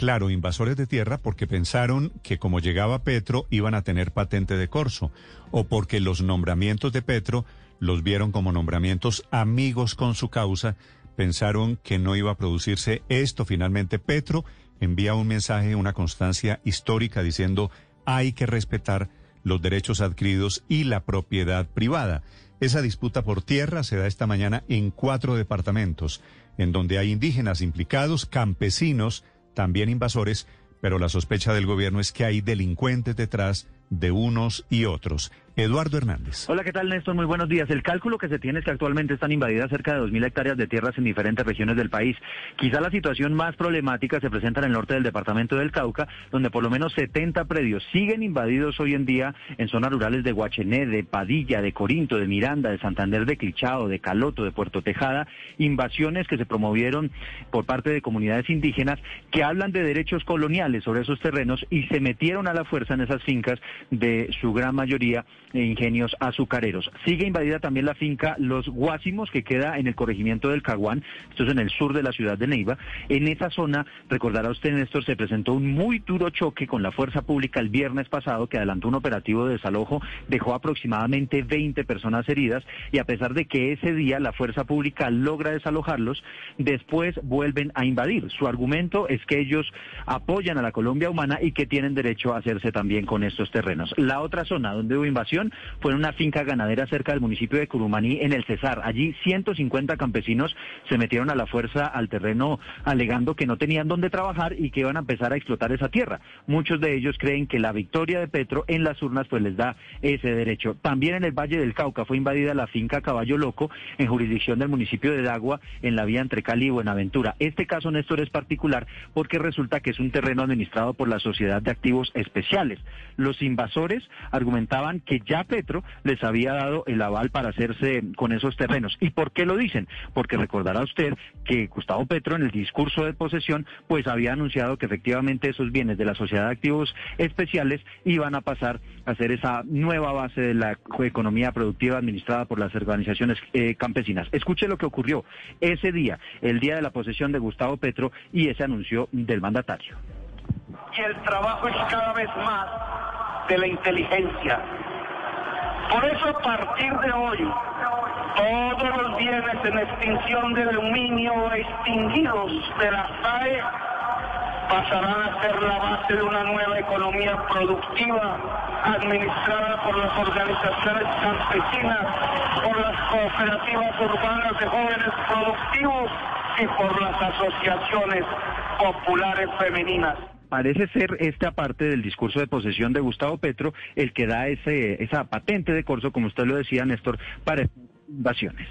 claro, invasores de tierra porque pensaron que como llegaba Petro iban a tener patente de corso o porque los nombramientos de Petro los vieron como nombramientos amigos con su causa, pensaron que no iba a producirse esto. Finalmente Petro envía un mensaje, una constancia histórica diciendo hay que respetar los derechos adquiridos y la propiedad privada. Esa disputa por tierra se da esta mañana en cuatro departamentos, en donde hay indígenas implicados, campesinos, también invasores, pero la sospecha del gobierno es que hay delincuentes detrás de unos y otros. Eduardo Hernández. Hola, ¿qué tal Néstor? Muy buenos días. El cálculo que se tiene es que actualmente están invadidas cerca de 2.000 hectáreas de tierras en diferentes regiones del país. Quizá la situación más problemática se presenta en el norte del departamento del Cauca, donde por lo menos 70 predios siguen invadidos hoy en día en zonas rurales de Guachené, de Padilla, de Corinto, de Miranda, de Santander, de Clichao, de Caloto, de Puerto Tejada. Invasiones que se promovieron por parte de comunidades indígenas que hablan de derechos coloniales sobre esos terrenos y se metieron a la fuerza en esas fincas de su gran mayoría ingenios azucareros. Sigue invadida también la finca Los Guásimos, que queda en el corregimiento del Caguán, esto es en el sur de la ciudad de Neiva. En esa zona, recordará usted, Néstor, se presentó un muy duro choque con la fuerza pública el viernes pasado, que adelantó un operativo de desalojo, dejó aproximadamente 20 personas heridas, y a pesar de que ese día la fuerza pública logra desalojarlos, después vuelven a invadir. Su argumento es que ellos apoyan a la Colombia humana y que tienen derecho a hacerse también con estos terrenos. La otra zona donde hubo invasión fue en una finca ganadera cerca del municipio de Curumaní, en el Cesar. Allí 150 campesinos se metieron a la fuerza al terreno alegando que no tenían dónde trabajar y que iban a empezar a explotar esa tierra. Muchos de ellos creen que la victoria de Petro en las urnas pues les da ese derecho. También en el Valle del Cauca fue invadida la finca Caballo Loco en jurisdicción del municipio de Dagua en la vía entre Cali y Buenaventura. Este caso, Néstor, es particular porque resulta que es un terreno administrado por la Sociedad de Activos Especiales. Los invasores argumentaban que ya Petro les había dado el aval para hacerse con esos terrenos. ¿Y por qué lo dicen? Porque recordará usted que Gustavo Petro en el discurso de posesión pues había anunciado que efectivamente esos bienes de la Sociedad de Activos Especiales iban a pasar a ser esa nueva base de la economía productiva administrada por las organizaciones eh, campesinas. Escuche lo que ocurrió ese día, el día de la posesión de Gustavo Petro y ese anuncio del mandatario. Y el trabajo es cada vez más de la inteligencia por eso a partir de hoy, todos los bienes en extinción de dominio extinguidos de la SAE pasarán a ser la base de una nueva economía productiva administrada por las organizaciones campesinas, por las cooperativas urbanas de jóvenes productivos y por las asociaciones populares femeninas parece ser esta parte del discurso de posesión de Gustavo Petro el que da ese, esa patente de corso, como usted lo decía, Néstor, para invasiones.